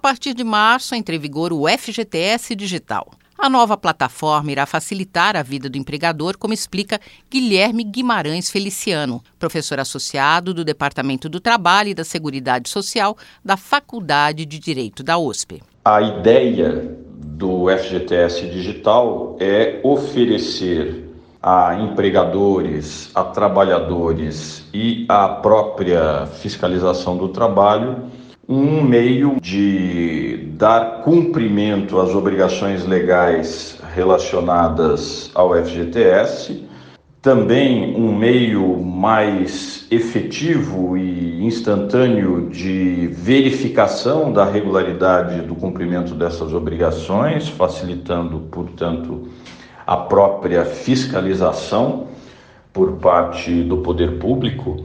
partir de março entra em vigor o FGTS Digital. A nova plataforma irá facilitar a vida do empregador, como explica Guilherme Guimarães Feliciano, professor associado do Departamento do Trabalho e da Seguridade Social da Faculdade de Direito da USP. A ideia do FGTS Digital é oferecer a empregadores, a trabalhadores e a própria fiscalização do trabalho um meio de dar cumprimento às obrigações legais relacionadas ao FGTS, também um meio mais efetivo e instantâneo de verificação da regularidade do cumprimento dessas obrigações, facilitando, portanto, a própria fiscalização por parte do poder público.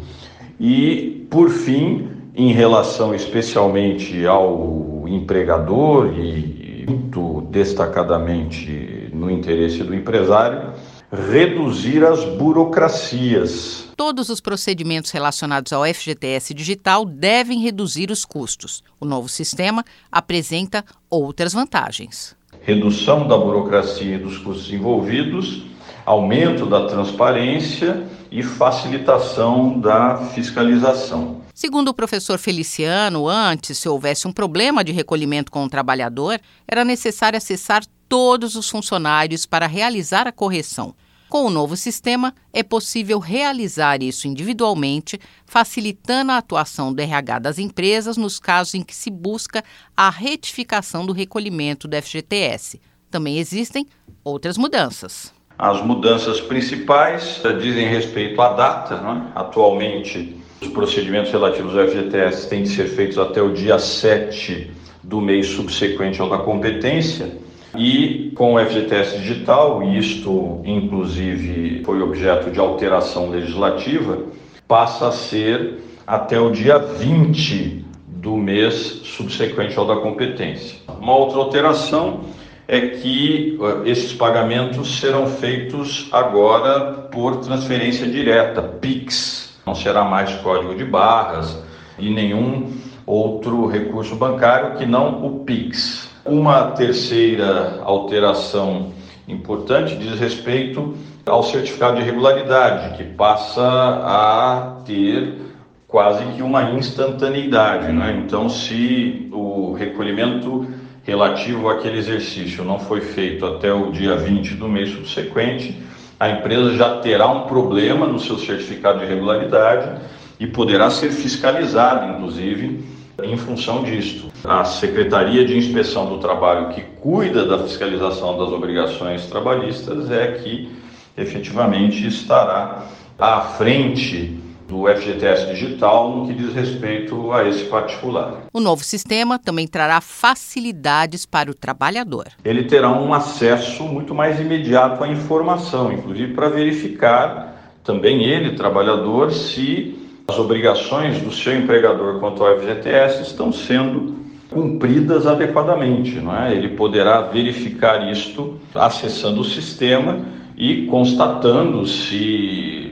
E, por fim, em relação especialmente ao empregador e muito destacadamente no interesse do empresário, reduzir as burocracias. Todos os procedimentos relacionados ao FGTS digital devem reduzir os custos. O novo sistema apresenta outras vantagens. Redução da burocracia e dos custos envolvidos, aumento da transparência e facilitação da fiscalização. Segundo o professor Feliciano, antes, se houvesse um problema de recolhimento com o trabalhador, era necessário acessar todos os funcionários para realizar a correção. Com o novo sistema, é possível realizar isso individualmente, facilitando a atuação do RH das empresas nos casos em que se busca a retificação do recolhimento do FGTS. Também existem outras mudanças. As mudanças principais dizem respeito à data. Né? Atualmente, os procedimentos relativos ao FGTS têm de ser feitos até o dia 7 do mês subsequente ao da competência. E com o FGTS digital, e isto inclusive foi objeto de alteração legislativa, passa a ser até o dia 20 do mês subsequente ao da competência. Uma outra alteração é que esses pagamentos serão feitos agora por transferência direta, PIX, não será mais código de barras e nenhum outro recurso bancário que não o PIX. Uma terceira alteração importante diz respeito ao certificado de regularidade, que passa a ter quase que uma instantaneidade. Né? Então, se o recolhimento relativo àquele exercício não foi feito até o dia 20 do mês subsequente, a empresa já terá um problema no seu certificado de regularidade e poderá ser fiscalizada, inclusive, em função disto. A Secretaria de Inspeção do Trabalho, que cuida da fiscalização das obrigações trabalhistas, é que efetivamente estará à frente do FGTS digital no que diz respeito a esse particular. O novo sistema também trará facilidades para o trabalhador. Ele terá um acesso muito mais imediato à informação, inclusive para verificar também ele, trabalhador, se as obrigações do seu empregador quanto ao FGTS estão sendo cumpridas adequadamente. Não é? Ele poderá verificar isto acessando o sistema e constatando se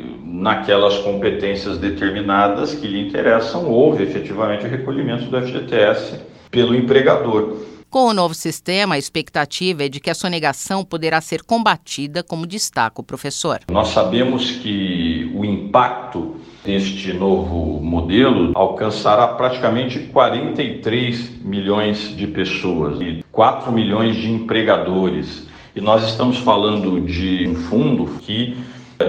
naquelas competências determinadas que lhe interessam, houve efetivamente o recolhimento do FGTS pelo empregador. Com o novo sistema, a expectativa é de que a sonegação poderá ser combatida, como destaca o professor. Nós sabemos que o impacto deste novo modelo alcançará praticamente 43 milhões de pessoas e 4 milhões de empregadores. E nós estamos falando de um fundo que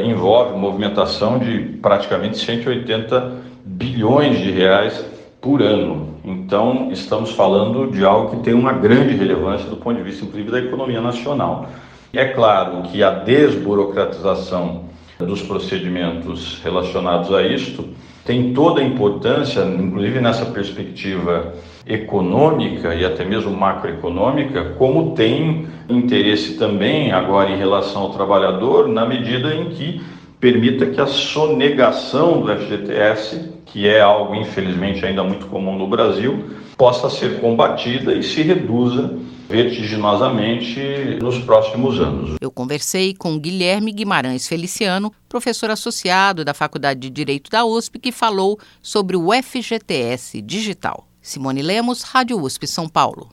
envolve movimentação de praticamente 180 bilhões de reais por ano. Então, estamos falando de algo que tem uma grande relevância do ponto de vista, inclusive, da economia nacional. E é claro que a desburocratização dos procedimentos relacionados a isto tem toda a importância, inclusive nessa perspectiva econômica e até mesmo macroeconômica, como tem interesse também agora em relação ao trabalhador, na medida em que permita que a sonegação do FGTS, que é algo infelizmente ainda muito comum no Brasil, possa ser combatida e se reduza vertiginosamente nos próximos anos. Eu conversei com Guilherme Guimarães Feliciano, professor associado da Faculdade de Direito da USP, que falou sobre o FGTS digital. Simone Lemos, Rádio USP São Paulo.